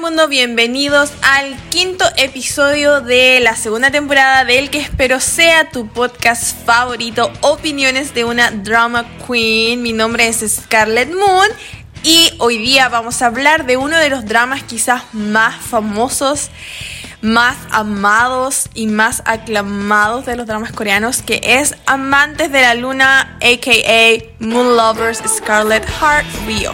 mundo, bienvenidos al quinto episodio de la segunda temporada del que espero sea tu podcast favorito, Opiniones de una Drama Queen. Mi nombre es Scarlett Moon y hoy día vamos a hablar de uno de los dramas quizás más famosos, más amados y más aclamados de los dramas coreanos, que es Amantes de la Luna, aka Moon Lovers Scarlet Heart Rio.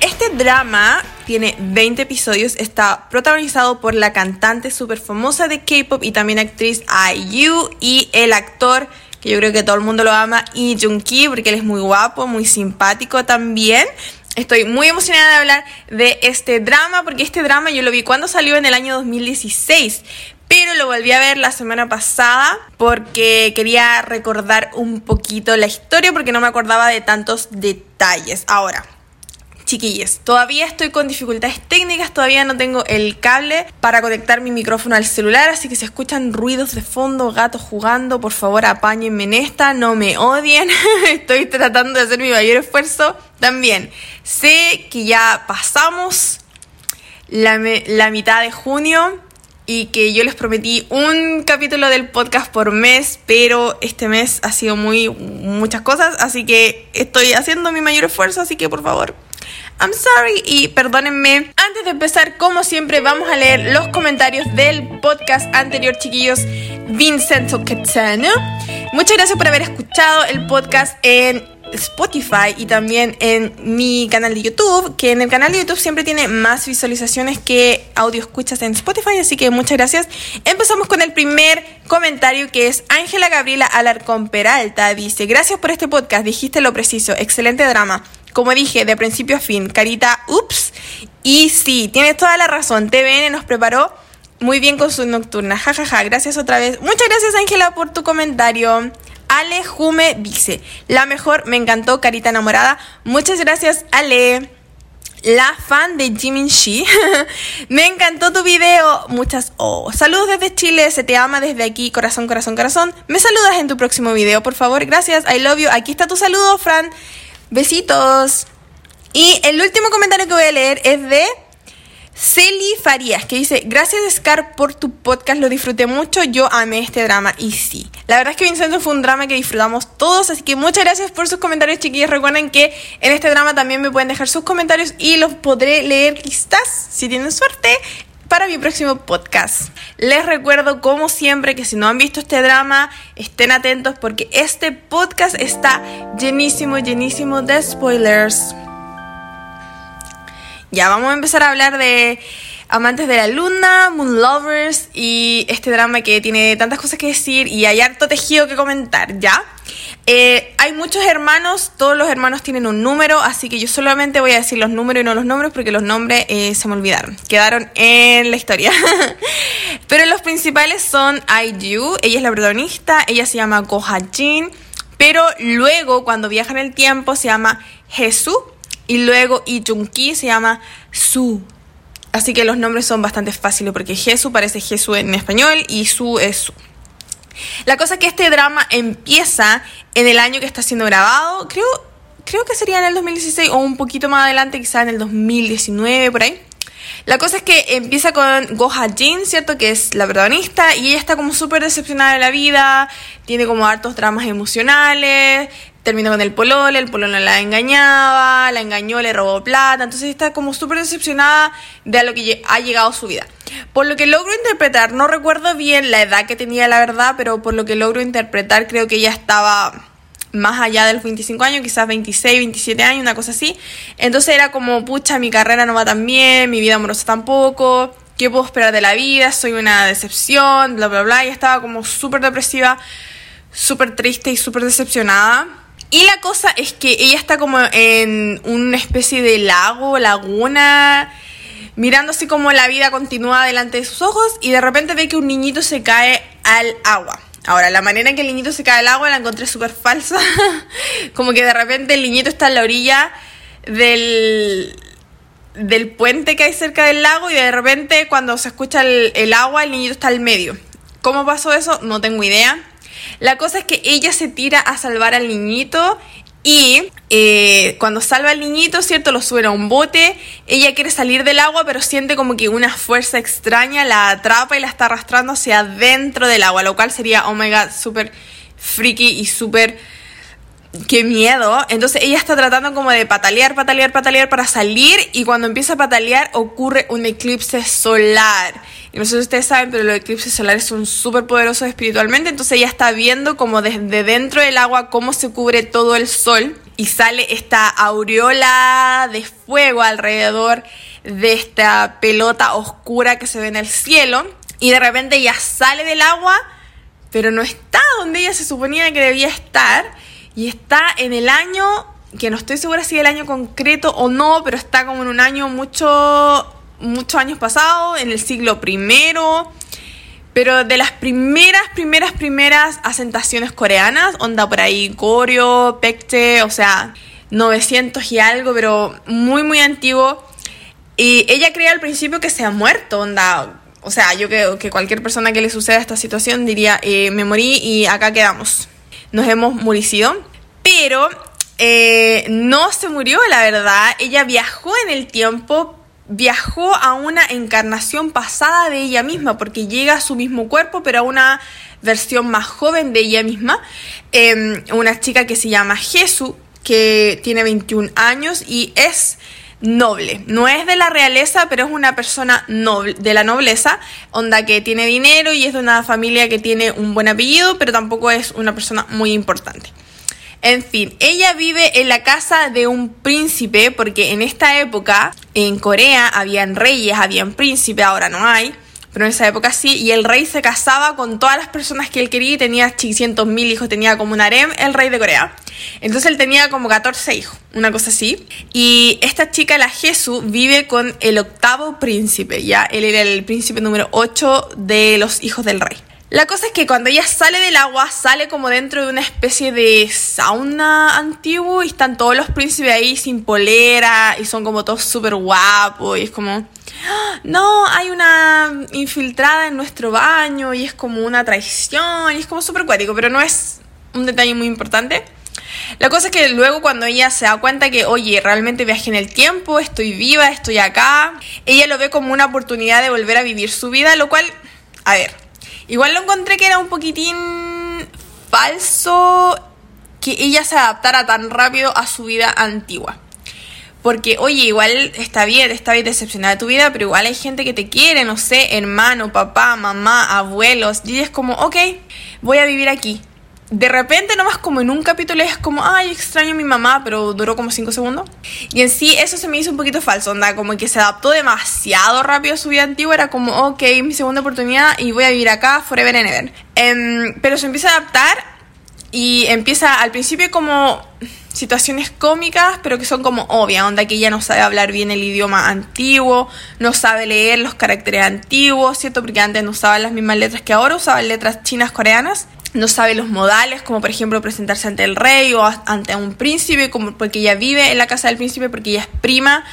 Este drama tiene 20 episodios, está protagonizado por la cantante súper famosa de K-pop y también actriz IU y el actor que yo creo que todo el mundo lo ama, Lee Jung-ki, porque él es muy guapo, muy simpático también. Estoy muy emocionada de hablar de este drama, porque este drama yo lo vi cuando salió en el año 2016, pero lo volví a ver la semana pasada porque quería recordar un poquito la historia, porque no me acordaba de tantos detalles. Ahora, Chiquillos, todavía estoy con dificultades técnicas, todavía no tengo el cable para conectar mi micrófono al celular, así que si escuchan ruidos de fondo, gatos jugando, por favor apáñenme en esta, no me odien, estoy tratando de hacer mi mayor esfuerzo. También sé que ya pasamos la, la mitad de junio y que yo les prometí un capítulo del podcast por mes, pero este mes ha sido muy muchas cosas, así que estoy haciendo mi mayor esfuerzo, así que por favor I'm sorry y perdónenme. Antes de empezar, como siempre, vamos a leer los comentarios del podcast anterior, chiquillos. Vincenzo Quetzano. Muchas gracias por haber escuchado el podcast en Spotify y también en mi canal de YouTube, que en el canal de YouTube siempre tiene más visualizaciones que audio escuchas en Spotify, así que muchas gracias. Empezamos con el primer comentario que es Ángela Gabriela Alarcón Peralta, dice, gracias por este podcast, dijiste lo preciso, excelente drama. Como dije, de principio a fin, carita, ups. Y sí, tienes toda la razón. TVN nos preparó muy bien con su nocturna. Jajaja, ja, ja. gracias otra vez. Muchas gracias, Ángela, por tu comentario. Ale Jume dice, la mejor, me encantó, carita enamorada. Muchas gracias, Ale. La fan de Jimin Shi. me encantó tu video. Muchas oh. Saludos desde Chile. Se te ama desde aquí. Corazón, corazón, corazón. Me saludas en tu próximo video, por favor. Gracias. I love you. Aquí está tu saludo, Fran. Besitos. Y el último comentario que voy a leer es de Celi Farías, que dice, gracias Scar por tu podcast, lo disfruté mucho, yo amé este drama. Y sí, la verdad es que Vincenzo fue un drama que disfrutamos todos, así que muchas gracias por sus comentarios chiquillos. Recuerden que en este drama también me pueden dejar sus comentarios y los podré leer quizás, si tienen suerte, para mi próximo podcast. Les recuerdo, como siempre, que si no han visto este drama, estén atentos porque este podcast está llenísimo, llenísimo de spoilers. Ya, vamos a empezar a hablar de Amantes de la Luna, Moon Lovers y este drama que tiene tantas cosas que decir y hay harto tejido que comentar, ¿ya? Eh, hay muchos hermanos, todos los hermanos tienen un número, así que yo solamente voy a decir los números y no los nombres porque los nombres eh, se me olvidaron, quedaron en la historia. Pero los principales son IU, ella es la protagonista, ella se llama Go Jin, pero luego cuando viaja en el tiempo se llama Jesús y luego Ki se llama Su. Así que los nombres son bastante fáciles porque Jesús parece Jesús en español y Su es Su. La cosa es que este drama empieza en el año que está siendo grabado, creo, creo que sería en el 2016 o un poquito más adelante, quizá en el 2019, por ahí. La cosa es que empieza con Goha Jin, ¿cierto? Que es la protagonista y ella está como súper decepcionada de la vida, tiene como hartos dramas emocionales, terminó con el polole, el pololo la engañaba, la engañó, le robó plata, entonces está como súper decepcionada de a lo que ha llegado su vida. Por lo que logro interpretar, no recuerdo bien la edad que tenía la verdad, pero por lo que logro interpretar creo que ella estaba más allá de los 25 años, quizás 26, 27 años, una cosa así. Entonces era como, pucha, mi carrera no va tan bien, mi vida amorosa tampoco, ¿qué puedo esperar de la vida? Soy una decepción, bla, bla, bla. Y estaba como súper depresiva, súper triste y súper decepcionada. Y la cosa es que ella está como en una especie de lago, laguna, mirando así como la vida continúa delante de sus ojos y de repente ve que un niñito se cae al agua. Ahora, la manera en que el niñito se cae al agua la encontré súper falsa. como que de repente el niñito está en la orilla del, del puente que hay cerca del lago y de repente cuando se escucha el, el agua el niñito está al medio. ¿Cómo pasó eso? No tengo idea. La cosa es que ella se tira a salvar al niñito Y eh, cuando salva al niñito, ¿cierto? Lo sube a un bote. Ella quiere salir del agua, pero siente como que una fuerza extraña la atrapa y la está arrastrando hacia dentro del agua, lo cual sería, oh my god, súper freaky y súper qué miedo. Entonces ella está tratando como de patalear, patalear, patalear para salir y cuando empieza a patalear ocurre un eclipse solar. Y no sé si ustedes saben, pero los eclipses solares son súper poderosos espiritualmente. Entonces ella está viendo como desde dentro del agua cómo se cubre todo el sol y sale esta aureola de fuego alrededor de esta pelota oscura que se ve en el cielo. Y de repente ella sale del agua, pero no está donde ella se suponía que debía estar y está en el año, que no estoy segura si el año concreto o no, pero está como en un año mucho, muchos años pasados, en el siglo primero, pero de las primeras, primeras, primeras asentaciones coreanas, onda por ahí Goryeo, Pekche, o sea, 900 y algo, pero muy, muy antiguo. Y ella creía al principio que se ha muerto, onda. O sea, yo creo que cualquier persona que le suceda esta situación diría, eh, me morí y acá quedamos. Nos hemos muricido pero eh, no se murió, la verdad. Ella viajó en el tiempo, viajó a una encarnación pasada de ella misma, porque llega a su mismo cuerpo, pero a una versión más joven de ella misma. Em, una chica que se llama Jesús, que tiene 21 años y es noble. No es de la realeza, pero es una persona noble, de la nobleza, onda que tiene dinero y es de una familia que tiene un buen apellido, pero tampoco es una persona muy importante. En fin, ella vive en la casa de un príncipe porque en esta época en Corea habían reyes, habían príncipes, ahora no hay. Pero en esa época sí, y el rey se casaba con todas las personas que él quería y tenía 600 mil hijos, tenía como un harem el rey de Corea. Entonces él tenía como 14 hijos, una cosa así. Y esta chica, la Jesús, vive con el octavo príncipe, ya. Él era el príncipe número 8 de los hijos del rey. La cosa es que cuando ella sale del agua, sale como dentro de una especie de sauna antiguo y están todos los príncipes ahí sin polera y son como todos súper guapos y es como, ¡Ah! no, hay una infiltrada en nuestro baño y es como una traición y es como súper cuático, pero no es un detalle muy importante. La cosa es que luego cuando ella se da cuenta que, oye, realmente viajé en el tiempo, estoy viva, estoy acá, ella lo ve como una oportunidad de volver a vivir su vida, lo cual, a ver, Igual lo encontré que era un poquitín falso que ella se adaptara tan rápido a su vida antigua. Porque, oye, igual está bien, está bien decepcionada de tu vida, pero igual hay gente que te quiere, no sé, hermano, papá, mamá, abuelos. Y es como, ok, voy a vivir aquí de repente nomás como en un capítulo es como, ay, extraño a mi mamá, pero duró como 5 segundos. Y en sí eso se me hizo un poquito falso, onda, como que se adaptó demasiado rápido a su vida antigua, era como, ok, mi segunda oportunidad y voy a vivir acá forever and ever. Em, pero se empieza a adaptar y empieza al principio como situaciones cómicas, pero que son como obvias, onda que ella no sabe hablar bien el idioma antiguo, no sabe leer los caracteres antiguos, ¿cierto? Porque antes no usaba las mismas letras que ahora, usaban letras chinas coreanas no sabe los modales, como por ejemplo presentarse ante el rey o ante un príncipe, como porque ella vive en la casa del príncipe, porque ella es prima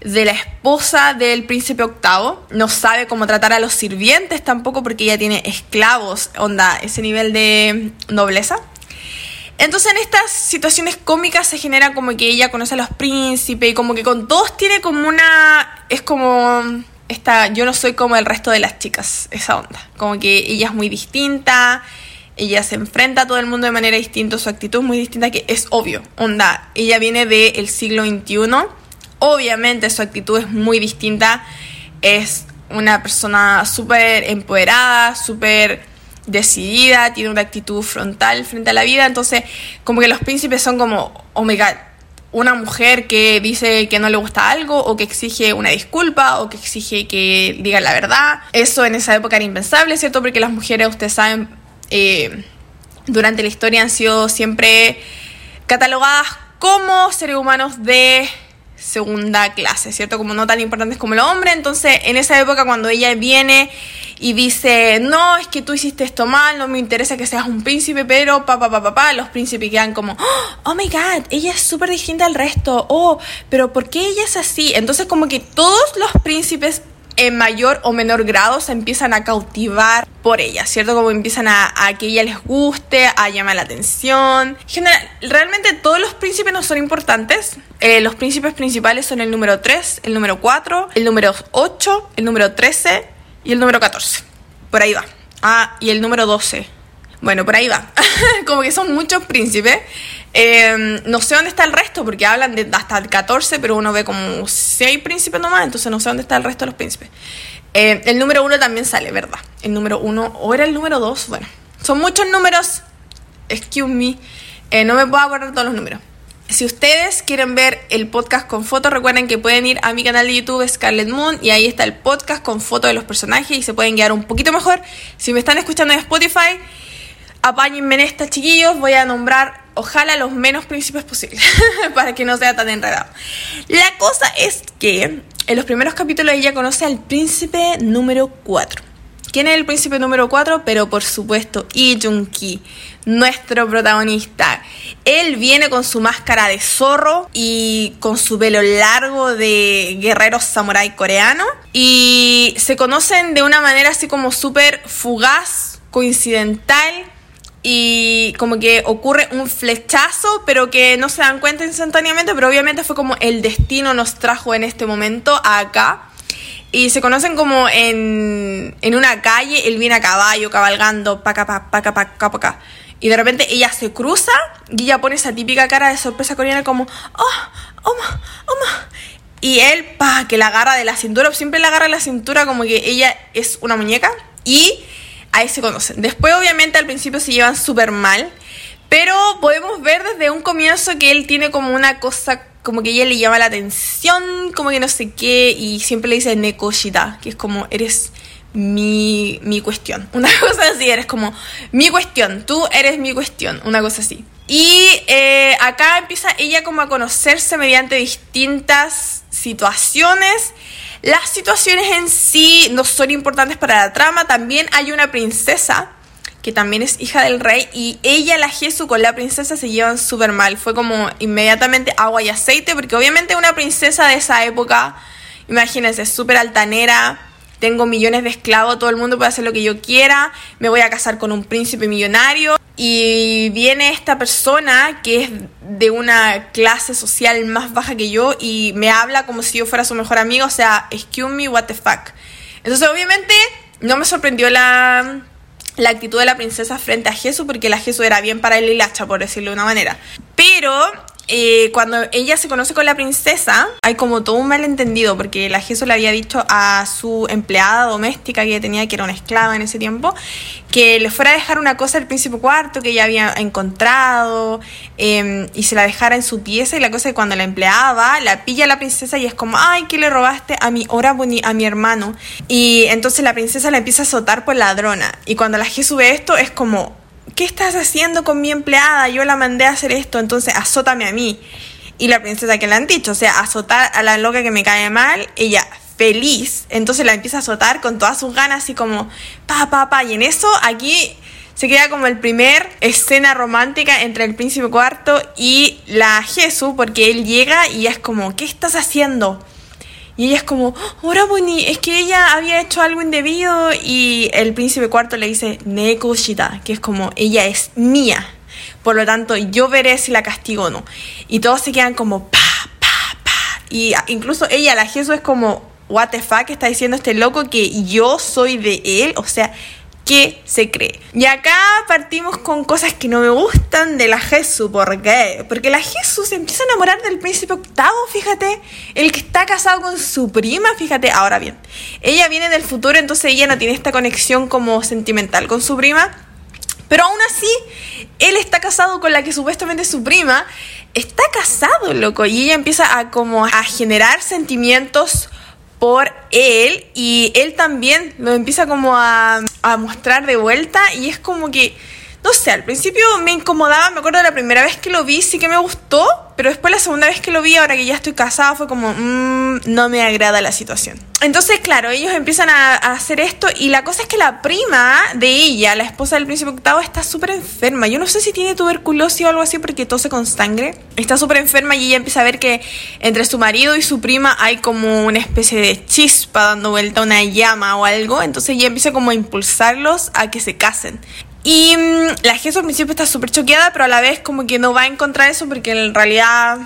de la esposa del príncipe octavo. No sabe cómo tratar a los sirvientes tampoco, porque ella tiene esclavos, onda, ese nivel de nobleza. Entonces en estas situaciones cómicas se genera como que ella conoce a los príncipes y como que con todos tiene como una... es como... Esta, yo no soy como el resto de las chicas, esa onda. Como que ella es muy distinta, ella se enfrenta a todo el mundo de manera distinta, su actitud es muy distinta, que es obvio, onda, ella viene del siglo XXI, obviamente su actitud es muy distinta, es una persona súper empoderada, súper decidida, tiene una actitud frontal frente a la vida, entonces como que los príncipes son como, oh my god, una mujer que dice que no le gusta algo o que exige una disculpa o que exige que diga la verdad. Eso en esa época era impensable, ¿cierto? Porque las mujeres, ustedes saben, eh, durante la historia han sido siempre catalogadas como seres humanos de segunda clase, ¿cierto? Como no tan importantes como el hombre. Entonces, en esa época, cuando ella viene y dice, no, es que tú hiciste esto mal, no me interesa que seas un príncipe, pero papá, papá, papá, los príncipes quedan como, oh my god, ella es súper distinta al resto, oh, pero ¿por qué ella es así? Entonces, como que todos los príncipes en mayor o menor grado se empiezan a cautivar por ella, ¿cierto? Como empiezan a, que ella les guste, a llamar la atención. General, realmente todos los príncipes no son importantes. Eh, los príncipes principales son el número 3, el número 4, el número 8, el número 13 y el número 14. Por ahí va. Ah, y el número 12. Bueno, por ahí va. como que son muchos príncipes. Em, no sé dónde está el resto, porque hablan de hasta el 14, pero uno ve como 6 príncipes nomás, entonces no sé dónde está el resto de los príncipes. Em, el número 1 también sale, ¿verdad? El número 1, o era el número 2, bueno. Son muchos números, excuse me, eh, no me puedo acordar todos los números. Si ustedes quieren ver el podcast con fotos, recuerden que pueden ir a mi canal de YouTube Scarlet Moon y ahí está el podcast con fotos de los personajes y se pueden guiar un poquito mejor. Si me están escuchando en Spotify, apáñenme en esta, chiquillos. Voy a nombrar ojalá los menos príncipes posibles, para que no sea tan enredado. La cosa es que en los primeros capítulos ella conoce al príncipe número 4. ¿Quién es el príncipe número 4? Pero por supuesto, Lee Jung-ki, nuestro protagonista. Él viene con su máscara de zorro y con su pelo largo de guerrero samurái coreano. Y se conocen de una manera así como súper fugaz, coincidental y como que ocurre un flechazo, pero que no se dan cuenta instantáneamente, pero obviamente fue como el destino nos trajo en este momento acá. Y se conocen como en, en una calle, él viene a caballo, cabalgando, paca, pa, paca, paca, paca. Y de repente ella se cruza y ella pone esa típica cara de sorpresa coreana como, oh, oh, oh, Y él, pa, que la agarra de la cintura, siempre la agarra de la cintura como que ella es una muñeca. Y ahí se conocen. Después, obviamente, al principio se llevan súper mal, pero podemos ver desde un comienzo que él tiene como una cosa, como que ella le llama la atención, como que no sé qué, y siempre le dice Nekoshita, que es como, eres mi, mi cuestión. Una cosa así, eres como mi cuestión, tú eres mi cuestión, una cosa así. Y eh, acá empieza ella como a conocerse mediante distintas situaciones las situaciones en sí no son importantes para la trama. También hay una princesa que también es hija del rey y ella, la Jesús con la princesa se llevan súper mal. Fue como inmediatamente agua y aceite porque obviamente una princesa de esa época, imagínense, súper altanera tengo millones de esclavos, todo el mundo puede hacer lo que yo quiera, me voy a casar con un príncipe millonario y viene esta persona que es de una clase social más baja que yo y me habla como si yo fuera su mejor amigo, o sea, excuse me, what the fuck. Entonces obviamente no me sorprendió la, la actitud de la princesa frente a Jesús porque la Jesús era bien para él y hacha, por decirlo de una manera. Pero eh, cuando ella se conoce con la princesa, hay como todo un malentendido, porque la Jesús le había dicho a su empleada doméstica que ella tenía, que era una esclava en ese tiempo, que le fuera a dejar una cosa al príncipe cuarto que ella había encontrado em, y se la dejara en su pieza. Y la cosa es que cuando la empleada va, la pilla la princesa y es como, ay, ¿qué le robaste a mi hora a mi hermano? Y entonces la princesa la empieza a azotar por ladrona. Y cuando la Jesús ve esto, es como, ¿qué estás haciendo con mi empleada? Yo la mandé a hacer esto, entonces azótame a mí. Y la princesa que le han dicho, o sea, azotar a la loca que me cae mal, ella feliz, entonces la empieza a azotar con todas sus ganas, así como, pa, pa, pa. Y en eso aquí se queda como el primer escena romántica entre el príncipe cuarto y la Jesús, porque él llega y es como, ¿qué estás haciendo? Y ella es como, ahora Bonnie, es que ella había hecho algo indebido y el príncipe cuarto le dice, Neko Shita, que es como, ella es mía. Por lo tanto, yo veré si la castigo o no. Y todos se quedan como, pa, pa, pa. Y incluso ella, la Jesús, es como, what the fuck está diciendo este loco que yo soy de él. O sea, ¿Qué se cree? Y acá partimos con cosas que no me gustan de la Jesús. ¿Por qué? Porque la Jesús se empieza a enamorar del príncipe octavo, fíjate. El que está casado con su prima, fíjate. Ahora bien, ella viene del futuro, entonces ella no tiene esta conexión como sentimental con su prima. Pero aún así, él está casado con la que supuestamente es su prima. Está casado, loco. Y ella empieza a como a generar sentimientos por él y él también lo empieza como a, a, mostrar de vuelta y es como que, no sé, al principio me incomodaba, me acuerdo de la primera vez que lo vi, sí que me gustó, pero después la segunda vez que lo vi, ahora que ya estoy casada, fue como, mmm, no me agrada la situación. entonces, claro, ellos empiezan a, hacer esto y la cosa es que la prima de ella, la esposa del príncipe octavo, está súper enferma. Yo no sé si tiene tuberculosis o algo así porque tose con sangre. Está súper enferma y ella empieza a ver que entre su marido y su prima hay como una especie de chispa dando vuelta, una llama o algo. Entonces ella empieza como a impulsarlos a que se casen. Y mm, la jefa al principio está súper choqueada, pero a la vez como que no va a encontrar eso porque en realidad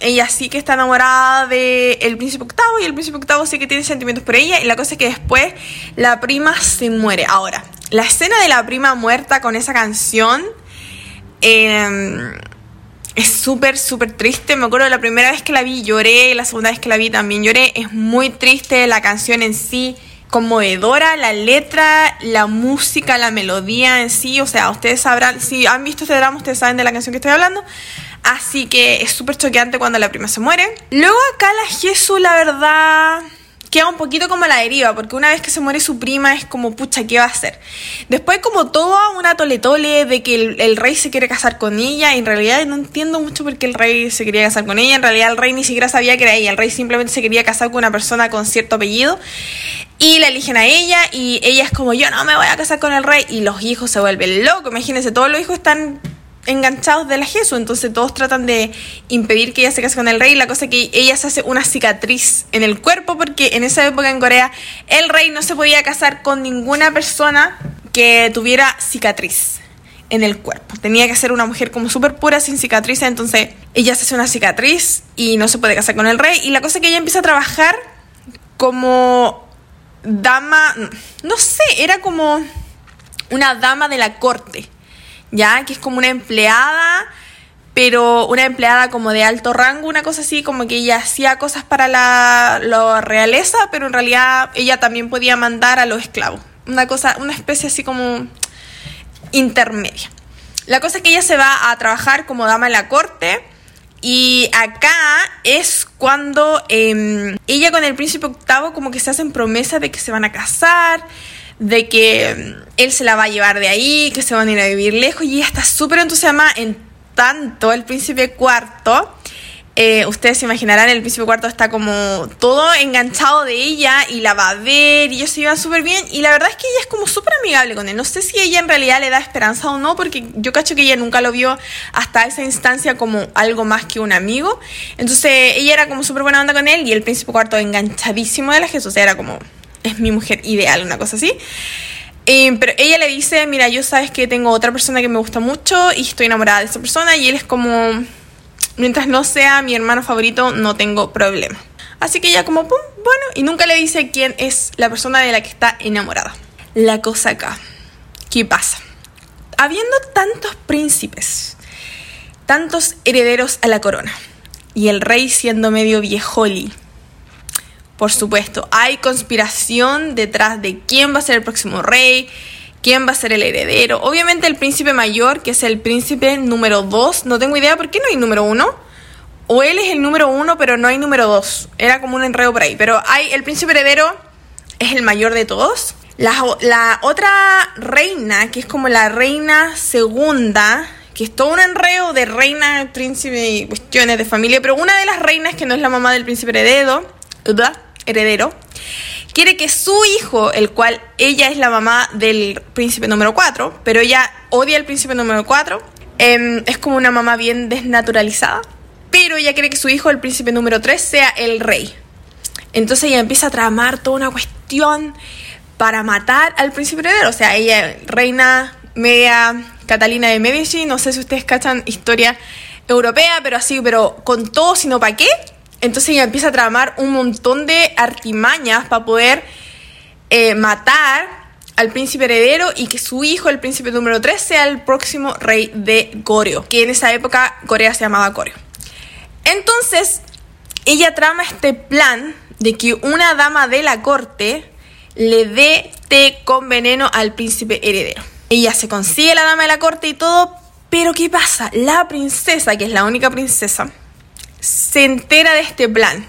ella sí que está enamorada del el príncipe octavo y el príncipe octavo sí que tiene sentimientos por ella y la cosa es que después la prima se muere. Ahora, la escena de la prima muerta con esa canción em, es súper, súper triste. Me acuerdo la primera vez que la vi lloré, la segunda vez que la vi también lloré. Es muy triste la canción en sí conmovedora, la letra, la música, la melodía en sí, o sea, ustedes sabrán, si han visto este drama, ustedes saben de la canción que estoy hablando, Así que es súper choqueante cuando la prima se muere. Luego acá la Jesús, la verdad, queda un poquito como la deriva, porque una vez que se muere su prima es como, pucha, ¿qué va a hacer? Después como toda una tole tole de que el, rey se quiere casar con ella, y en realidad no entiendo mucho por qué el rey se quería casar con ella, en realidad el rey ni siquiera sabía que era ella, el rey simplemente se quería casar con una persona con cierto apellido, y la eligen a ella, y ella es como, yo no me voy a casar con el rey, y los hijos se vuelven locos, imagínense, todos los hijos están enganchados de la Jesús, entonces todos tratan de impedir que ella se case con el rey. La cosa es que ella se hace una cicatriz en el cuerpo porque en esa época en Corea el rey no se podía casar con ninguna persona que tuviera cicatriz en el cuerpo. Tenía que ser una mujer como súper pura, sin cicatriz, entonces ella se hace una cicatriz y no se puede casar con el rey. Y la cosa es que ella empieza a trabajar como dama, no sé, era como una dama de la corte ¿ya? Que es como una empleada, pero una empleada como de alto rango, una cosa así, como que ella hacía cosas para la, realeza, pero en realidad ella también podía mandar a los esclavos. Una cosa, una especie así como intermedia. La cosa es que ella se va a trabajar como dama en la corte. Y acá es cuando em, ella con el príncipe octavo como que se hacen promesas de que se van a casar, de que mm, él se la va a llevar de ahí, que se van a ir a vivir lejos y ella está súper entusiasmada en tanto el príncipe cuarto. Eh, ustedes se imaginarán, el príncipe cuarto está como todo enganchado de ella y la va a ver y ellos se llevan súper bien y la verdad es que ella es como súper amigable con él. No sé si ella en realidad le da esperanza o no porque yo cacho que ella nunca lo vio hasta esa instancia como algo más que un amigo. Entonces ella era como súper buena onda con él y el príncipe cuarto enganchadísimo de la Jesús. Era como es mi mujer ideal, una cosa así. Eh, pero ella le dice, mira, yo sabes que tengo otra persona que me gusta mucho y estoy enamorada de esa persona y él es como, mientras no sea mi hermano favorito, no tengo problema. Así que ella como, pum, bueno, y nunca le dice quién es la persona de la que está enamorada. La cosa acá, ¿qué pasa? Habiendo tantos príncipes, tantos herederos a la corona, y el rey siendo medio viejoli, por supuesto, hay conspiración detrás de quién va a ser el próximo rey, quién va a ser el heredero. Obviamente el príncipe mayor, que es el príncipe número 2, no tengo idea por qué no hay número 1. O él es el número 1, pero no hay número 2. Era como un enredo por ahí. Pero hay el príncipe heredero, es el mayor de todos. La, la otra reina, que es como la reina segunda, que es todo un enredo de reina, príncipe y cuestiones de familia, pero una de las reinas que no es la mamá del príncipe heredero, ¿verdad? Heredero, quiere que su hijo, el cual ella es la mamá del príncipe número 4, pero ella odia al príncipe número 4, em, es como una mamá bien desnaturalizada, pero ella quiere que su hijo, el príncipe número 3, sea el rey. Entonces ella empieza a tramar toda una cuestión para matar al príncipe heredero, o sea, ella, reina media Catalina de Medici, no sé si ustedes cachan historia europea, pero así, pero con todo, sino para qué, entonces ella empieza a tramar un montón de artimañas para poder eh, matar al príncipe heredero y que su hijo, el príncipe número 3, sea el próximo rey de Goreo, que en esa época Corea se llamaba Goreo. Entonces, ella trama este plan de que una dama de la corte le dé té con veneno al príncipe heredero. Ella se consigue la dama de la corte y todo, pero ¿qué pasa? La princesa, que es la única princesa, se entera de este plan.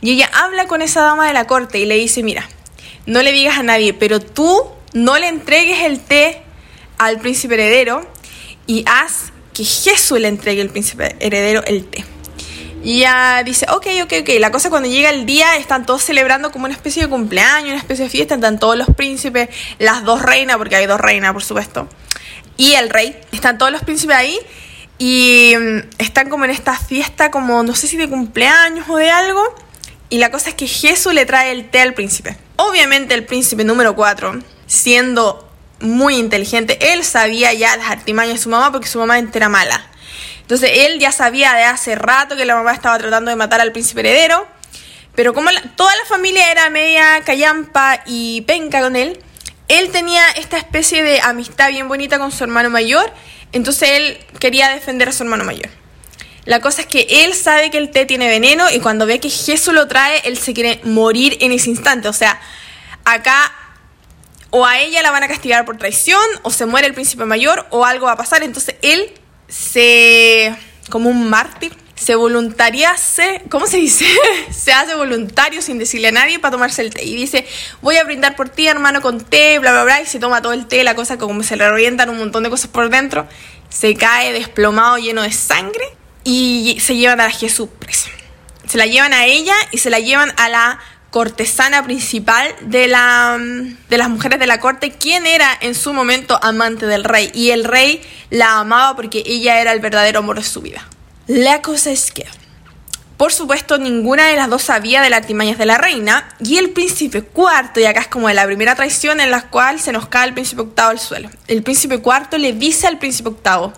Y ella habla con esa dama de la corte y le dice, mira, no le digas a nadie, pero tú no le entregues el té al príncipe heredero y haz que Jesús le entregue al príncipe heredero el té. Y ella dice, ok, ok, ok. La cosa cuando llega el día, están todos celebrando como una especie de cumpleaños, una especie de fiesta. Están todos los príncipes, las dos reinas, porque hay dos reinas, por supuesto. Y el rey. Están todos los príncipes ahí. Y mm, están como en esta fiesta, como no sé si de cumpleaños o de algo. Y la cosa es que Jesús le trae el té al príncipe. Obviamente el príncipe número 4, siendo muy inteligente, él sabía ya las artimañas de su mamá porque su mamá era mala. Entonces él ya sabía de hace rato que la mamá estaba tratando de matar al príncipe heredero, pero como toda la familia era media callampa y penca con él, él tenía esta especie de amistad bien bonita con su hermano mayor, entonces él quería defender a su hermano mayor. La cosa es que él sabe que el té tiene veneno y cuando ve que Jesús lo trae, él se quiere morir en ese instante. O sea, acá o a ella la van a castigar por traición, o se muere el príncipe mayor, o algo va a pasar. Entonces él se, como un mártir, se voluntariase, ¿cómo se dice? se hace voluntario sin decirle a nadie para tomarse el té. Y dice, voy a brindar por ti, hermano, con té, bla, bla, bla. Y se toma todo el té, la cosa como se le revientan un montón de cosas por dentro. Se cae desplomado, lleno de sangre. Y se llevan a Jesús presa. Se la llevan a ella y se la llevan a la cortesana principal de, la, de las mujeres de la corte, quien era en su momento amante del rey. Y el rey la amaba porque ella era el verdadero amor de su vida. La cosa es que, por supuesto, ninguna de las dos sabía de las artimañas de la reina. Y el príncipe cuarto, y acá es como la primera traición en la cual se nos cae el príncipe octavo al suelo. El príncipe cuarto le dice al príncipe octavo,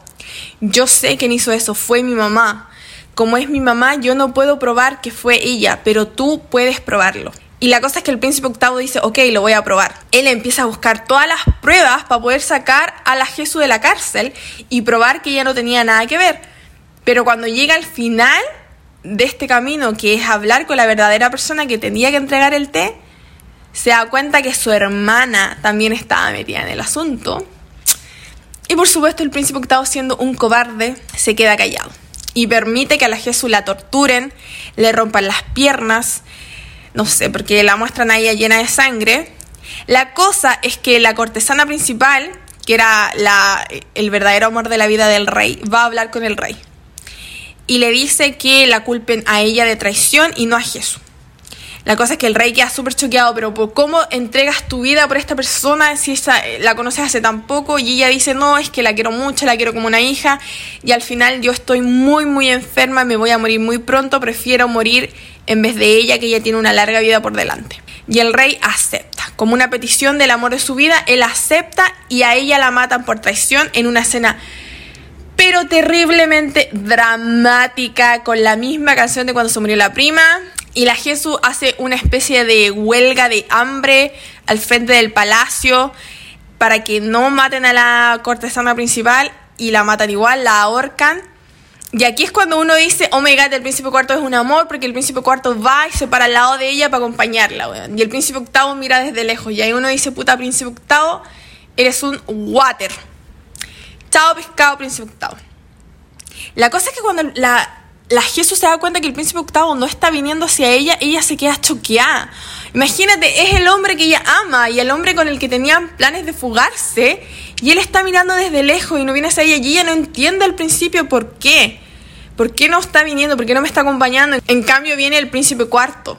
yo sé quién hizo eso, fue mi mamá como es mi mamá, yo no puedo probar que fue ella, pero tú puedes probarlo. Y la cosa es que el príncipe octavo dice, ok, lo voy a probar. Él empieza a buscar todas las pruebas para poder sacar a la Jesús de la cárcel y probar que ella no tenía nada que ver. Pero cuando llega al final de este camino, que es hablar con la verdadera persona que tenía que entregar el té, se da cuenta que su hermana también estaba metida en el asunto. Y por supuesto el príncipe octavo, siendo un cobarde, se queda callado y permite que a la Jesús la torturen, le rompan las piernas, no sé, porque la muestran a ella llena de sangre. La cosa es que la cortesana principal, que era la, el verdadero amor de la vida del rey, va a hablar con el rey. Y le dice que la culpen a ella de traición y no a Jesús. La cosa es que el rey queda súper choqueado, pero por cómo entregas tu vida por esta persona si esa, eh, la conoces hace tan poco y ella dice, no, es que la quiero mucho, la quiero como una hija y al final yo estoy muy, muy enferma, me voy a morir muy pronto, prefiero morir en vez de ella, que ella tiene una larga vida por delante. Y el rey acepta, como una petición del amor de su vida, él acepta y a ella la matan por traición en una escena pero terriblemente dramática, con la misma canción de cuando se murió la prima, y la Jesús hace una especie de huelga de hambre al frente del palacio para que no maten a la cortesana principal y la matan igual, la ahorcan. Y aquí es cuando uno dice, oh my god, el príncipe cuarto es un amor, porque el príncipe cuarto va y se para al lado de ella para acompañarla, Y el príncipe octavo mira desde lejos. Y ahí uno dice, puta, príncipe octavo, eres un water. Pescado, príncipe octavo. La cosa es que cuando la, la Jesús se da cuenta que el príncipe octavo no está viniendo hacia ella, ella se queda choqueada. Imagínate, es el hombre que ella ama y el hombre con el que tenían planes de fugarse, y él está mirando desde lejos y no viene hacia ella, y ella no entiende al principio por qué. ¿Por qué no está viniendo? ¿Por qué no me está acompañando? En cambio viene el príncipe cuarto.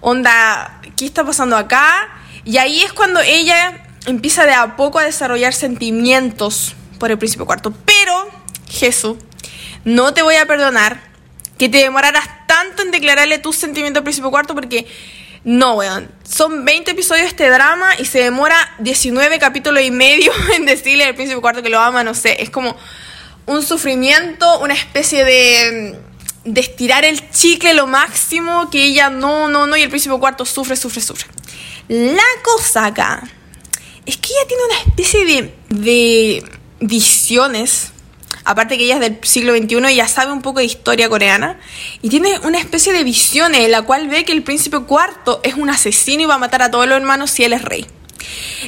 Onda, ¿qué está pasando acá? Y ahí es cuando ella empieza de a poco a desarrollar sentimientos por el príncipe cuarto. Pero, Jesús, no te voy a perdonar que te demoraras tanto en declararle tus sentimientos al príncipe cuarto porque no, weón. Son 20 episodios este drama y se demora 19 capítulos y medio en decirle al príncipe cuarto que lo ama, no sé. Es como un sufrimiento, una especie de, de estirar el chicle lo máximo que ella no, no, no y el príncipe cuarto sufre, sufre, sufre. La cosa acá es que ella tiene una especie de, de visiones aparte que ella es del siglo XXI ya sabe un poco de historia coreana, y tiene una especie de visiones en la cual ve que el príncipe cuarto es un asesino y va a matar a todos los hermanos si él es rey.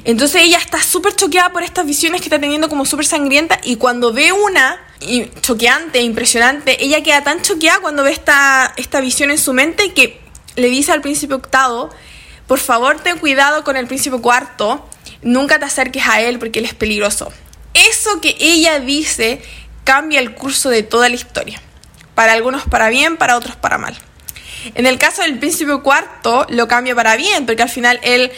Entonces ella está súper choqueada por estas visiones que está teniendo como súper sangrienta y cuando ve una y choqueante, impresionante, ella queda tan choqueada cuando ve esta, esta visión en su mente que le dice al príncipe octavo, por favor ten cuidado con el príncipe cuarto, nunca te acerques a él porque él es peligroso. Eso que ella dice cambia el curso de toda la historia. Para algunos para bien, para otros para mal. En el caso del príncipe cuarto, lo cambia para bien, porque al final él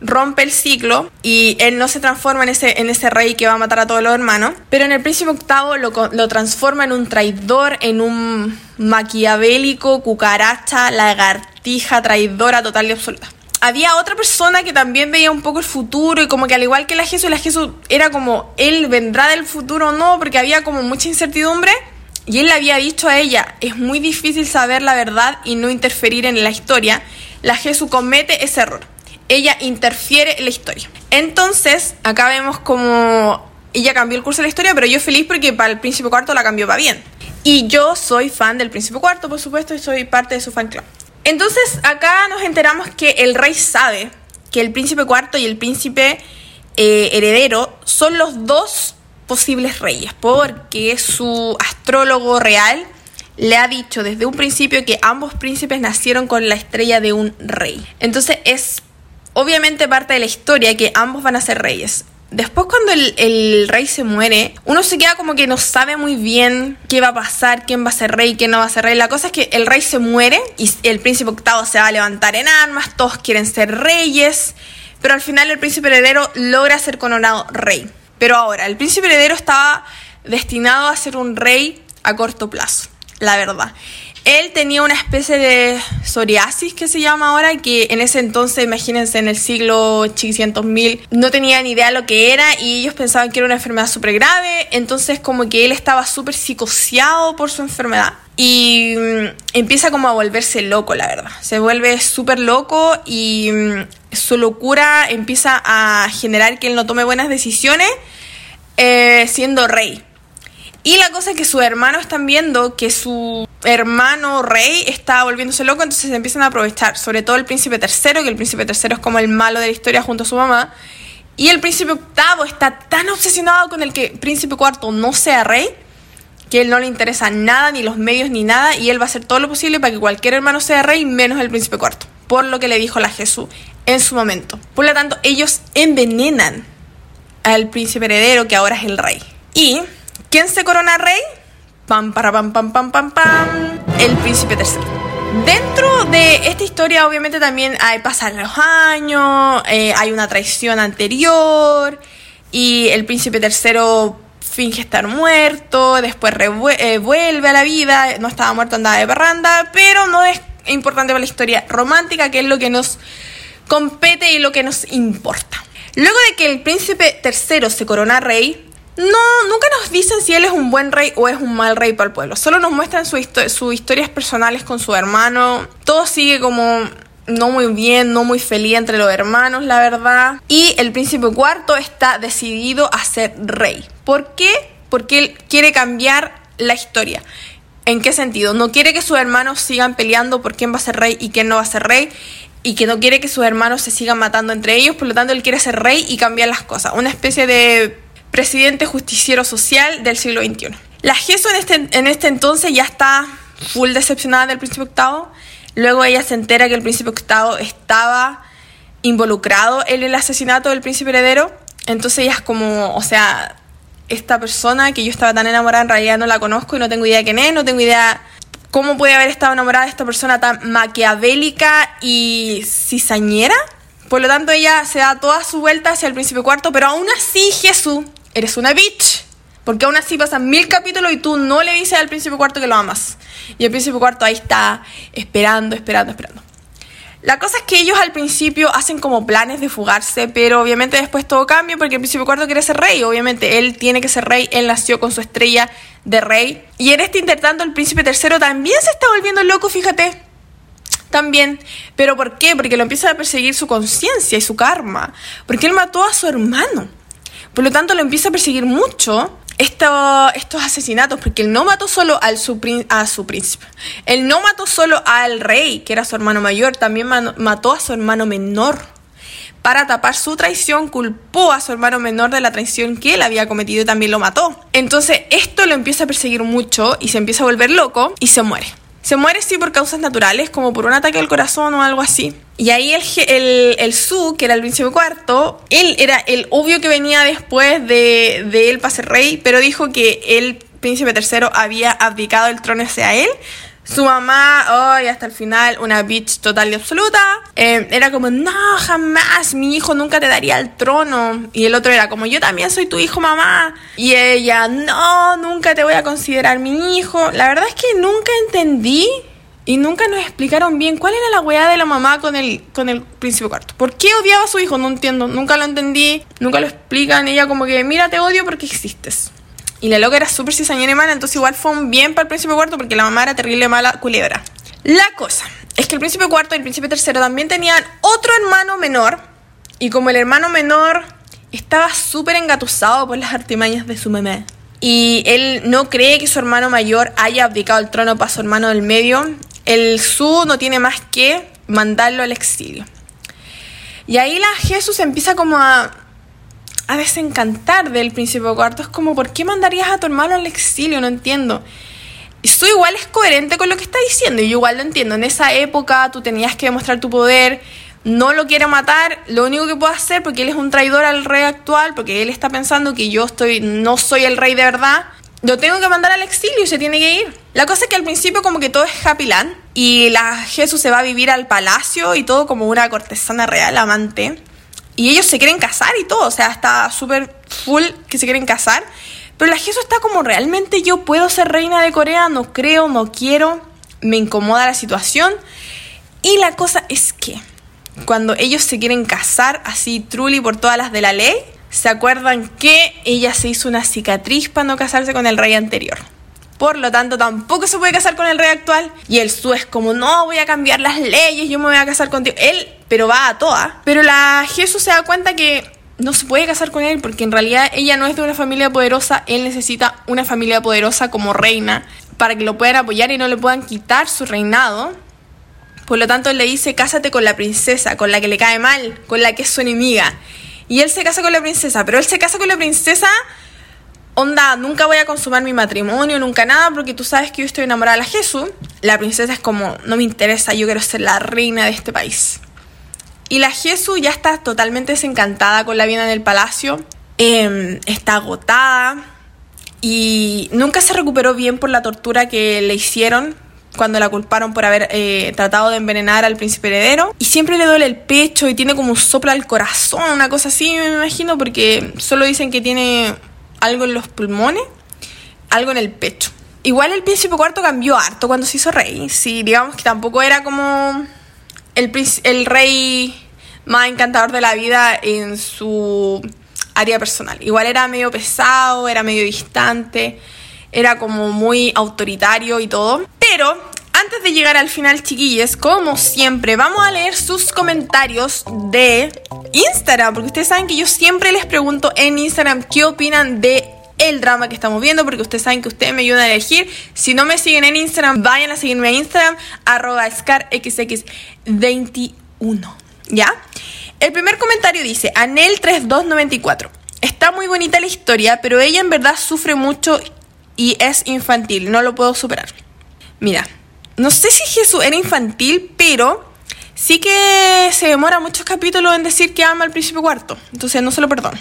rompe el ciclo y él no se transforma en ese, en ese rey que va a matar a todos los hermanos. Pero en el príncipe octavo lo, lo transforma en un traidor, en un maquiavélico, cucaracha, lagartija, traidora total y absoluta. Había otra persona que también veía un poco el futuro y como que al igual que la Jesús, la Jesús era como, él vendrá del futuro o no, porque había como mucha incertidumbre. Y él le había dicho a ella, es muy difícil saber la verdad y no interferir en la historia. La Jesús comete ese error ella interfiere en la historia. Entonces, acá vemos como ella cambió el curso de la historia, pero yo feliz porque para el Príncipe Cuarto la cambió para bien. Y yo soy fan del Príncipe Cuarto, por supuesto, y soy parte de su fan club. Entonces, acá nos enteramos que el rey sabe que el Príncipe Cuarto y el Príncipe eh, Heredero son los dos posibles reyes, porque su astrólogo real le ha dicho desde un principio que ambos príncipes nacieron con la estrella de un rey. Entonces es obviamente parte de la historia que ambos van a ser reyes. Después cuando el, rey se muere, uno se queda como que no sabe muy bien qué va a pasar, quién va a ser rey, quién no va a ser rey. La cosa es que el rey se muere y el príncipe octavo se va a levantar en armas, todos quieren ser reyes, pero al final el príncipe heredero logra ser coronado rey. Pero ahora, el príncipe heredero estaba destinado a ser un rey a corto plazo, la verdad. Él tenía una especie de psoriasis que se llama ahora, que en ese entonces, imagínense, en el siglo 800.000, no tenía ni idea lo que era y ellos pensaban que era una enfermedad súper grave, entonces como que él estaba súper psicoseado por su enfermedad y mm, empieza como a volverse loco, la verdad. Se vuelve súper loco y mm, su locura empieza a generar que él no tome buenas decisiones eh, siendo rey. Y la cosa es que sus hermanos están viendo que su hermano rey está volviéndose loco, entonces se empiezan a aprovechar, sobre todo el príncipe tercero, que el príncipe tercero es como el malo de la historia junto a su mamá, y el príncipe octavo está tan obsesionado con el que príncipe cuarto no sea rey, que él no le interesa nada, ni los medios, ni nada, y él va a hacer todo lo posible para que cualquier hermano sea rey, menos el príncipe cuarto, por lo que le dijo la Jesús en su momento. Por lo tanto, ellos envenenan al príncipe heredero, que ahora es el rey. Y, ¿quién se corona rey? Pam, para, pam, pam, pam, pam, pam. El príncipe tercero. Dentro de esta historia, obviamente, también hay pasar los años, eh, hay una traición anterior, y el príncipe tercero finge estar muerto, después eh, vuelve a la vida, no estaba muerto, andaba de barranda, pero no es importante para la historia romántica, que es lo que nos compete y lo que nos importa. Luego de que el príncipe tercero se corona rey, no, nunca nos dicen si él es un buen rey o es un mal rey para el pueblo. Solo nos muestran sus historias personales con su hermano. Todo sigue como no muy bien, no muy feliz entre los hermanos, la verdad. Y el príncipe cuarto está decidido a ser rey. ¿Por qué? Porque él quiere cambiar la historia. ¿En qué sentido? No quiere que sus hermanos sigan peleando por quién va a ser rey y quién no va a ser rey. Y que no quiere que sus hermanos se sigan matando entre ellos. Por lo tanto, él quiere ser rey y cambiar las cosas. Una especie de presidente justiciero social del siglo XXI. La Jesús en este, en este entonces ya está full decepcionada del príncipe octavo. Luego ella se entera que el príncipe octavo estaba involucrado en el asesinato del príncipe heredero. Entonces ella es como, o sea, esta persona que yo estaba tan enamorada en realidad no la conozco y no tengo idea de quién es, no tengo idea cómo puede haber estado enamorada de esta persona tan maquiavélica y cizañera. Por lo tanto, ella se da toda su vuelta hacia el príncipe cuarto, pero aún así Jesús eres una bitch. Porque aún así pasan mil capítulos y tú no le dices al príncipe cuarto que lo amas. Y el príncipe cuarto ahí está esperando, esperando, esperando. La cosa es que ellos al principio hacen como planes de fugarse, pero obviamente después todo cambia porque el príncipe cuarto quiere ser rey. Obviamente él tiene que ser rey, él nació con su estrella de rey. Y en este intertanto el príncipe tercero también se está volviendo loco, fíjate. También. ¿Pero por qué? Porque lo empieza a perseguir su conciencia y su karma. Porque él mató a su hermano. Por lo tanto, lo empieza a perseguir mucho estos asesinatos, porque él no mató solo al su, a su príncipe, él no mató solo al rey, que era su hermano mayor, también mató a su hermano menor. Para tapar su traición, culpó a su hermano menor de la traición que él había cometido y también lo mató. Entonces, esto lo empieza a perseguir mucho y se empieza a volver loco y se muere. Se muere sí por causas naturales, como por un ataque al corazón o algo así. Y ahí el, el, el Su, que era el príncipe cuarto, él era el obvio que venía después de, de él para ser rey, pero dijo que él príncipe tercero había abdicado el trono hacia él. Su mamá, hoy hasta el final, una bitch total y absoluta. Eh, era como, no, jamás, mi hijo nunca te daría el trono. Y el otro era como, yo también soy tu hijo, mamá. Y ella, no, nunca te voy a considerar mi hijo. La verdad es que nunca entendí y nunca nos explicaron bien cuál era la weá de la mamá con el, con el príncipe cuarto. ¿Por qué odiaba a su hijo? No entiendo, nunca lo entendí, nunca lo explican. Ella como que, mira, te odio porque existes. Y la loca era súper cizañera y mala, entonces igual fue un bien para el príncipe cuarto porque la mamá era terrible mala culebra. La cosa es que el príncipe cuarto y el príncipe tercero también tenían otro hermano menor. Y como el hermano menor estaba súper engatusado por las artimañas de su mamá. Y él no cree que su hermano mayor haya abdicado el trono para su hermano del medio. El su no tiene más que mandarlo al exilio. Y ahí la Jesús empieza como a a desencantar del príncipe cuarto. Es como, ¿por qué mandarías a tu hermano al exilio? No entiendo. Eso igual es coherente con lo que está diciendo. Y yo igual lo entiendo. En esa época tú tenías que demostrar tu poder. No lo quiere matar. Lo único que puedo hacer, porque él es un traidor al rey actual, porque él está pensando que yo estoy, no soy el rey de verdad. Lo tengo que mandar al exilio y se tiene que ir. La cosa es que al principio como que todo es happy y la Jesús se va a vivir al palacio y todo como una cortesana real amante. Y ellos se quieren casar y todo, o sea, está súper full que se quieren casar. Pero la Jesús está como, ¿realmente yo puedo ser reina de Corea? No creo, no quiero, me incomoda la situación. Y la cosa es que cuando ellos se quieren casar, así truly por todas las de la ley, se acuerdan que ella se hizo una cicatriz para no casarse con el rey anterior. Por lo tanto, tampoco se puede casar con el rey actual. Y el su es como, no, voy a cambiar las leyes, yo me voy a casar contigo. Él, pero va a toa. Pero la Jesús se da cuenta que no se puede casar con él porque en realidad ella no es de una familia poderosa. Él necesita una familia poderosa como reina para que lo puedan apoyar y no le puedan quitar su reinado. Por lo tanto, él le dice, cásate con la princesa, con la que le cae mal, con la que es su enemiga. Y él se casa con la princesa, pero él se casa con la princesa onda, nunca voy a consumar mi matrimonio, nunca nada, porque tú sabes que yo estoy enamorada de Jesús. La princesa es como, no me interesa, yo quiero ser la reina de este país. Y la Jesús ya está totalmente desencantada con la vida en el palacio, em, está agotada y nunca se recuperó bien por la tortura que le hicieron cuando la culparon por haber eh, tratado de envenenar al príncipe heredero. Y siempre le duele el pecho y tiene como un soplo al corazón, una cosa así, me imagino, porque solo dicen que tiene algo en los pulmones, algo en el pecho. Igual el príncipe cuarto cambió harto cuando se hizo rey. Sí, digamos que tampoco era como el, el rey más encantador de la vida en su área personal. Igual era medio pesado, era medio distante, era como muy autoritario y todo. Pero antes de llegar al final, chiquillos, como siempre, vamos a leer sus comentarios de Instagram, porque ustedes saben que yo siempre les pregunto en Instagram qué opinan de el drama que estamos viendo, porque ustedes saben que ustedes me ayudan a elegir. Si no me siguen en Instagram, vayan a seguirme en Instagram, arroba scarxx21, ¿ya? El primer comentario dice, Anel3294, está muy bonita la historia, pero ella en verdad sufre mucho y es infantil, no lo puedo superar. Mira, no sé si Jesús era infantil, pero sí que se demora muchos capítulos en decir que ama al príncipe cuarto. Entonces no se lo perdono.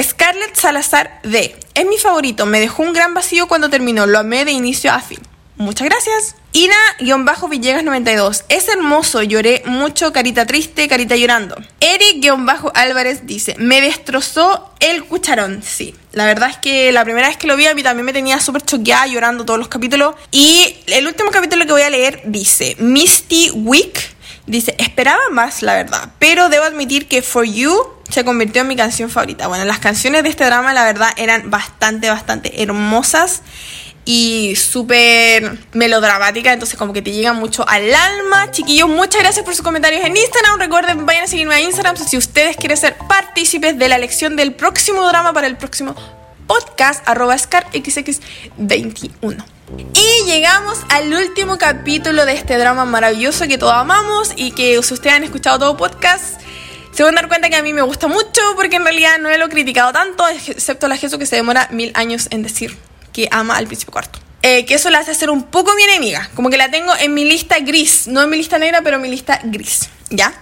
Scarlett Salazar D. Es mi favorito. Me dejó un gran vacío cuando terminó. Lo amé de inicio a fin. Muchas gracias. Ina-Villegas92. Es hermoso, lloré mucho, carita triste, carita llorando. Eric-Álvarez dice, me destrozó el cucharón. Sí, la verdad es que la primera vez que lo vi a mí también me tenía súper choqueada llorando todos los capítulos. Y el último capítulo que voy a leer dice, Misty Week. Dice, esperaba más, la verdad, pero debo admitir que For You se convirtió en mi canción favorita. Bueno, las canciones de este drama, la verdad, eran bastante, bastante hermosas y súper melodramática, entonces como que te llega mucho al alma. Chiquillos, muchas gracias por sus comentarios en Instagram. Recuerden, vayan a seguirme a Instagram si ustedes quieren ser partícipes de la elección del próximo drama para el próximo podcast, arroba scarxx21. Y llegamos al último capítulo de este drama maravilloso que todos amamos y que si ustedes han escuchado todo podcast, se van a dar cuenta que a mí me gusta mucho porque en realidad no lo criticado tanto, excepto la Jesús que se demora mil años en decir que ama al príncipe cuarto. Eh, que eso la hace ser un poco mi enemiga. Como que la tengo en mi lista gris. No en mi lista negra, pero en mi lista gris. ¿Ya?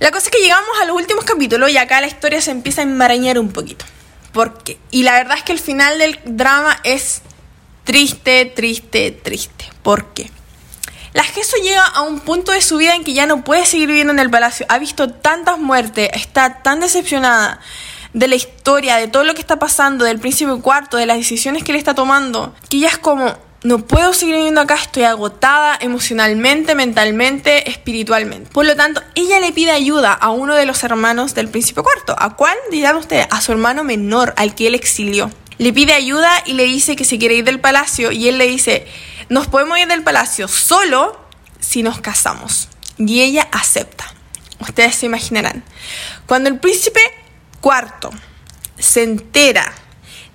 La cosa es que llegamos a los últimos capítulos y acá la historia se empieza a enmarañar un poquito. ¿Por qué? Y la verdad es que el final del drama es triste, triste, triste. ¿Por qué? La Jesús llega a un punto de su vida en que ya no puede seguir viviendo en el palacio. Ha visto tantas muertes, está tan decepcionada de la historia, de todo lo que está pasando, del príncipe cuarto, de las decisiones que le está tomando, que ella es como, no puedo seguir viviendo acá, estoy agotada emocionalmente, mentalmente, espiritualmente. Por lo tanto, ella le pide ayuda a uno de los hermanos del príncipe cuarto. ¿A cuál dirán ustedes? A su hermano menor, al que él exilió. Le pide ayuda y le dice que se quiere ir del palacio y él le dice, nos podemos ir del palacio solo si nos casamos. Y ella acepta. Ustedes se imaginarán. Cuando el príncipe cuarto se entera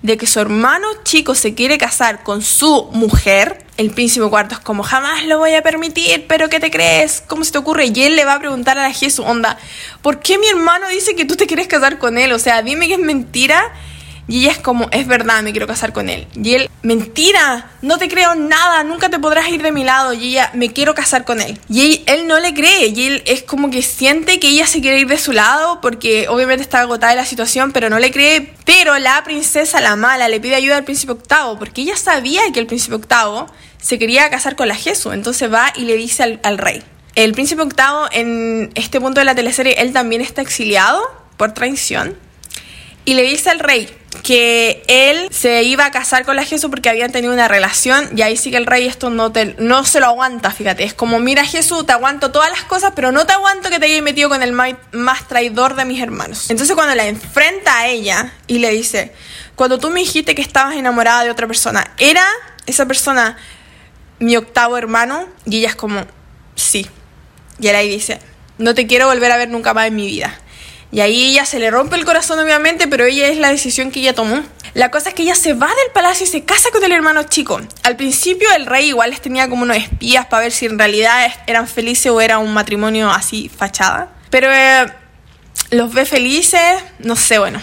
de que su hermano chico se quiere casar con su mujer, el príncipe cuarto es como, jamás lo voy a permitir, pero ¿qué te crees? ¿Cómo se te ocurre? Y él le va a preguntar a la Jesús, onda, ¿por qué mi hermano dice que tú te quieres casar con él? O sea, dime que es mentira y ella es como, es verdad, me quiero casar con él. Y él, mentira, no te creo nada, nunca te podrás ir de mi lado. Y ella, me quiero casar con él. Y él, no le cree. Y él es como que siente que ella se quiere ir de su lado porque obviamente está agotada de la situación, pero no le cree. Pero la princesa, la mala, le pide ayuda al príncipe octavo porque ella sabía que el príncipe octavo se quería casar con la Jesús. Entonces va y le dice al, al rey. El príncipe octavo en este punto de la teleserie, él también está exiliado por traición. Y le dice al rey, que él se iba a casar con la Jesús porque habían tenido una relación y ahí sí que el rey esto no, te, no se lo aguanta, fíjate, es como, mira Jesús, te aguanto todas las cosas, pero no te aguanto que te hayas metido con el más traidor de mis hermanos. Entonces cuando la enfrenta a ella y le dice, cuando tú me dijiste que estabas enamorada de otra persona, ¿era esa persona mi octavo hermano? Y ella es como, sí. Y él ahí dice, no te quiero volver a ver nunca más en mi vida. Y ahí ella se le rompe el corazón obviamente, pero ella es la decisión que ella tomó. La cosa es que ella se va del palacio y se casa con el hermano chico. Al principio el rey igual les tenía como unos espías para ver si en realidad eran felices o era un matrimonio así fachada. Pero eh, los ve felices, no sé, bueno,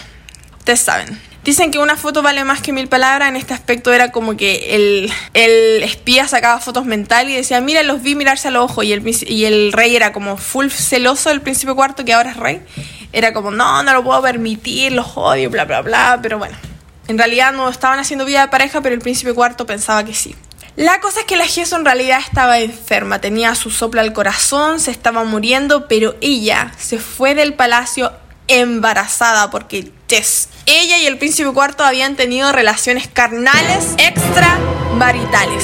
ustedes saben. Dicen que una foto vale más que mil palabras. En este aspecto era como que el, el espía sacaba fotos mentales y decía, mira, los vi mirarse al ojo. Y el, y el rey era como full celoso del príncipe cuarto, que ahora es rey era como, no, no lo puedo permitir, los odio, bla, bla, bla, pero bueno. En realidad no estaban haciendo vida de pareja, pero el príncipe cuarto pensaba que sí. La cosa es que la Jesús en realidad estaba enferma, tenía su sopla al corazón, se estaba muriendo, pero ella se fue del palacio embarazada porque Jess, ella y el príncipe cuarto habían tenido relaciones carnales extramaritales.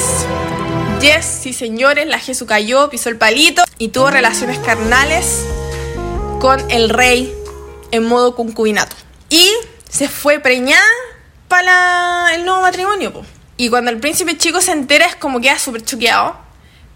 Jess, sí señores, la Jesús cayó, pisó el palito y tuvo relaciones carnales con el rey en modo concubinato. Y se fue preñada para el nuevo matrimonio. Y cuando el príncipe chico se entera es como queda súper choqueado.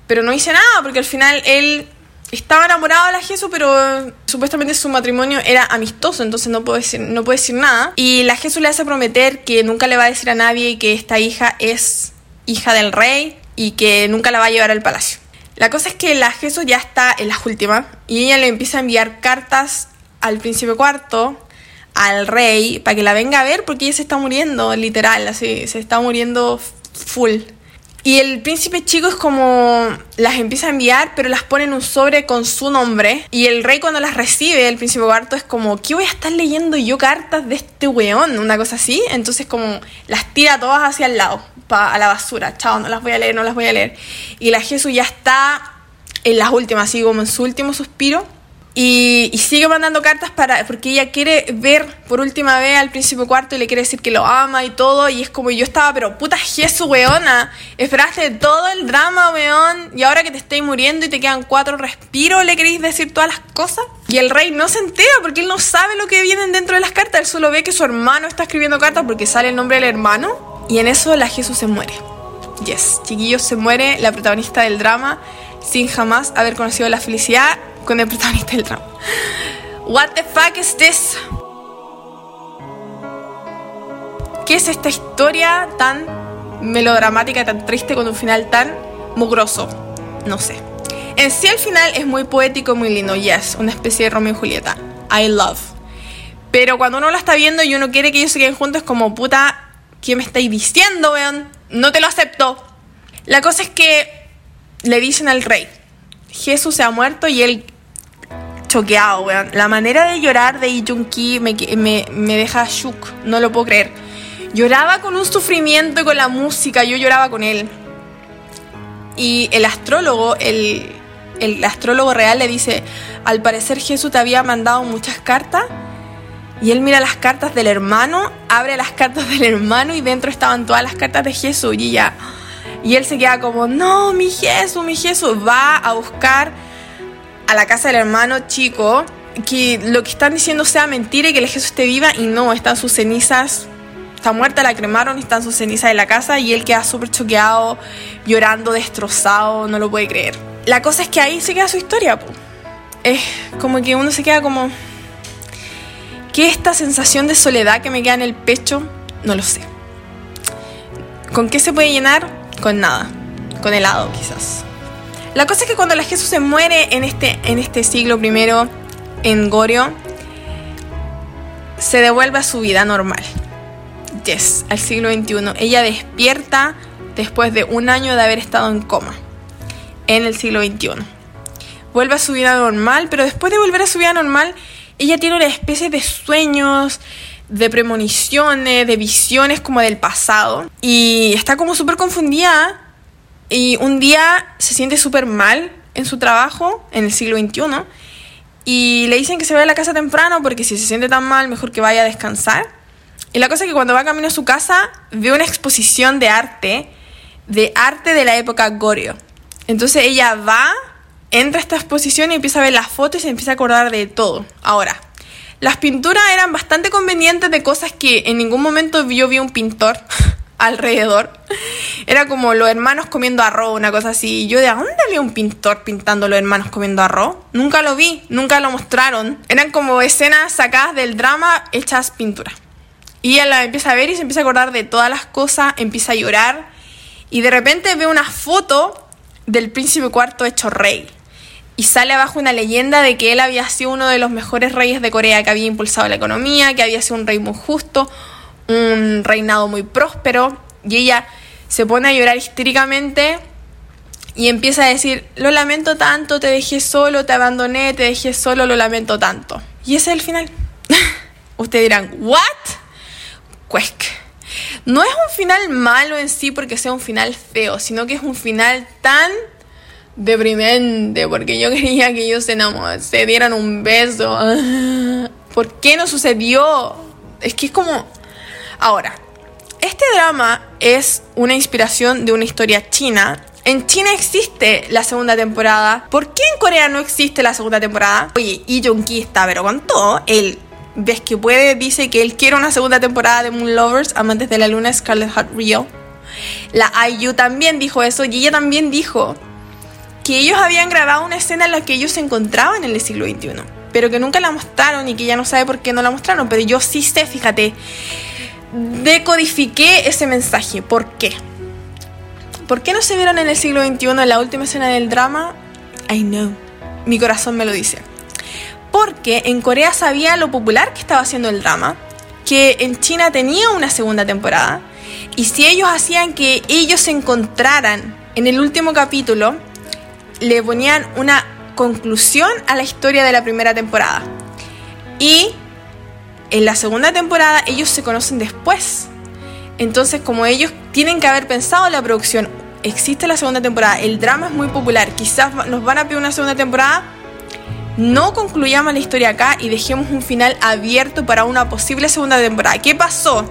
Pero no dice nada porque al final él estaba enamorado de la Jesús, pero supuestamente su matrimonio era amistoso, entonces no puede decir, no puede decir nada. Y la Jesús le hace prometer que nunca le va a decir a nadie que esta hija es hija del rey y que nunca la va a llevar al palacio. La cosa es que la Jesús ya está en las últimas y ella le empieza a enviar cartas al príncipe cuarto, al rey, para que la venga a ver porque ella se está muriendo, literal, así, se está muriendo full. Y el príncipe chico es como las empieza a enviar, pero las pone en un sobre con su nombre. Y el rey cuando las recibe, el príncipe cuarto es como, ¿qué voy a estar leyendo yo cartas de este weón? Una cosa así. Entonces como las tira todas hacia el lado, a la basura. Chao, no las voy a leer, no las voy a leer. Y la Jesús ya está en las últimas, así como en su último suspiro. Y, sigue mandando cartas para porque ella quiere ver por última vez al príncipe cuarto y le quiere decir que lo ama y todo. Y es como yo estaba, pero puta Jesús, weona. Esperaste todo el drama, weón. Y ahora que te estoy muriendo y te quedan cuatro respiros, le queréis decir todas las cosas. Y el rey no se entera porque él no sabe lo que vienen dentro de las cartas. Él solo ve que su hermano está escribiendo cartas porque sale el nombre del hermano. Y en eso la Jesús se muere. Yes, chiquillos, se muere la protagonista del drama sin jamás haber conocido la felicidad con el protagonista del drama. What the fuck is this? ¿Qué es esta historia tan melodramática, tan triste, con un final tan mugroso? No sé. En sí el final es muy poético, muy lindo, yes, una especie de Romeo y Julieta. I love. Pero cuando uno la está viendo y uno quiere que ellos se queden juntos, es como, puta, ¿qué me estáis diciendo, weón? No te lo acepto. La cosa es que le dicen al rey, Jesús se ha muerto y él choqueado, weón. La manera de llorar de Lee Ki me, me, me deja shook, no lo puedo creer. Lloraba con un sufrimiento con la música, yo lloraba con él. Y el astrólogo, el, el astrólogo real le dice, al parecer Jesús te había mandado muchas cartas. Y él mira las cartas del hermano, abre las cartas del hermano y dentro estaban todas las cartas de Jesús. Y ya, y él se queda como, no, mi Jesús, mi Jesús. Va a buscar a la casa del hermano chico que lo que están diciendo sea mentira y que el Jesús esté viva y no, están sus cenizas, está muerta, la cremaron, están sus cenizas en la casa y él queda súper choqueado, llorando, destrozado, no lo puede creer. La cosa es que ahí se queda su historia, es como que uno se queda como, ¿qué esta sensación de soledad que me queda en el pecho? No lo sé. ¿Con qué se puede llenar? Con nada, con helado quizás. La cosa es que cuando la Jesús se muere en este, en este siglo primero, en Gorio, se devuelve a su vida normal. Yes, al siglo XXI. Ella despierta después de un año de haber estado en coma, en el siglo XXI. Vuelve a su vida normal, pero después de volver a su vida normal, ella tiene una especie de sueños, de premoniciones, de visiones como del pasado. Y está como súper confundida. Y un día se siente súper mal en su trabajo, en el siglo XXI. Y le dicen que se vaya a la casa temprano porque si se siente tan mal, mejor que vaya a descansar. Y la cosa es que cuando va camino a su casa, ve una exposición de arte, de arte de la época Goryeo. Entonces ella va, entra a esta exposición y empieza a ver las fotos y se empieza a acordar de todo. Ahora, las pinturas eran bastante convenientes de cosas que en ningún momento yo vi un pintor alrededor. Era como los hermanos comiendo arroz, una cosa así. yo de dónde había un pintor pintando los hermanos comiendo arroz? Nunca lo vi, nunca lo mostraron. Eran como escenas sacadas del drama hechas pintura. Y ella la empieza a ver y se empieza a acordar de todas las cosas, empieza a llorar. Y de repente ve una foto del príncipe cuarto hecho rey y sale abajo una leyenda de que él había sido uno de los mejores reyes de Corea, que había impulsado la economía, que había sido un rey muy justo, un reinado muy próspero, y ella se pone a llorar histéricamente y empieza a decir, lo lamento tanto, te dejé solo, te abandoné, te dejé solo, lo lamento tanto. Y ese es el final. Ustedes dirán, ¿what? Cuesc. No es un final malo en sí porque sea un final feo, sino que es un final tan deprimente porque yo quería que ellos se, se dieran un beso. ¿Por qué no sucedió? Es que es como... Ahora, este drama es una inspiración de una historia china. En China existe la segunda temporada. ¿Por qué en Corea no existe la segunda temporada? Oye, Lee Jung-ki está pero con todo. Él, ves que puede, dice que él quiere una segunda temporada de Moon Lovers, Amantes de la Luna, Scarlet Heart Rio. La IU también dijo eso y ella también dijo que ellos habían grabado una escena en la que ellos se encontraban en el siglo XXI, pero que nunca la mostraron y que ella no sabe por qué no la mostraron, pero yo sí sé, fíjate, decodifiqué ese mensaje. ¿Por qué? ¿Por qué no se vieron en el siglo XXI en la última escena del drama? I know. Mi corazón me lo dice. Porque en Corea sabía lo popular que estaba haciendo el drama, que en China tenía una segunda temporada, y si ellos hacían que ellos se encontraran en el último capítulo, le ponían una conclusión a la historia de la primera temporada. Y en la segunda temporada ellos se conocen después. Entonces, como ellos tienen que haber pensado en la producción, existe la segunda temporada, el drama es muy popular, quizás nos van a pedir una segunda temporada, no concluyamos la historia acá y dejemos un final abierto para una posible segunda temporada. ¿Qué pasó?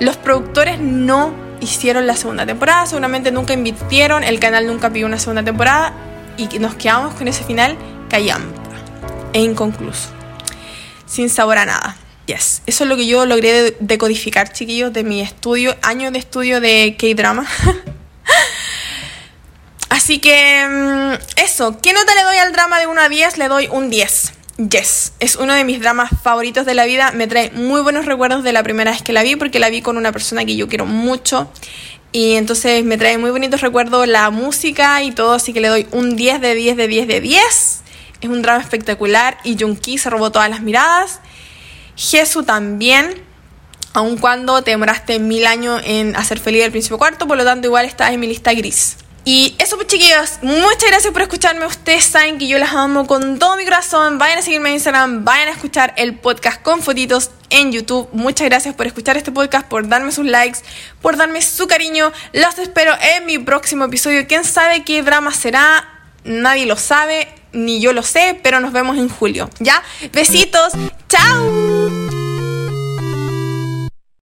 Los productores no hicieron la segunda temporada, seguramente nunca invirtieron, el canal nunca pidió una segunda temporada y nos quedamos con ese final callando e inconcluso, sin sabor a nada. Yes, eso es lo que yo logré decodificar, chiquillos, de mi estudio, años de estudio de K-drama. Así que mm, eso, ¿qué nota le doy al drama de 1 a 10? Le doy un 10. Yes, es uno de mis dramas favoritos de la vida. Me trae muy buenos recuerdos de la primera vez que la vi porque la vi con una persona que yo quiero mucho. Y entonces me trae muy bonitos recuerdos la música y todo, así que le doy un 10 de 10 de 10 de 10. Es un drama espectacular y Junki se robó todas las miradas. Jesu también, aun cuando te demoraste mil años en hacer feliz el príncipe cuarto, por lo tanto igual estás en mi lista gris. Y eso pues chiquillos, muchas gracias por escucharme. Ustedes saben que yo las amo con todo mi corazón. Vayan a seguirme en Instagram, vayan a escuchar el podcast con fotitos en YouTube. Muchas gracias por escuchar este podcast, por darme sus likes, por darme su cariño. Los espero en mi próximo episodio. ¿Quién sabe qué drama será? Nadie lo sabe, ni yo lo sé, pero nos vemos en julio. ¿Ya? Besitos. Chao.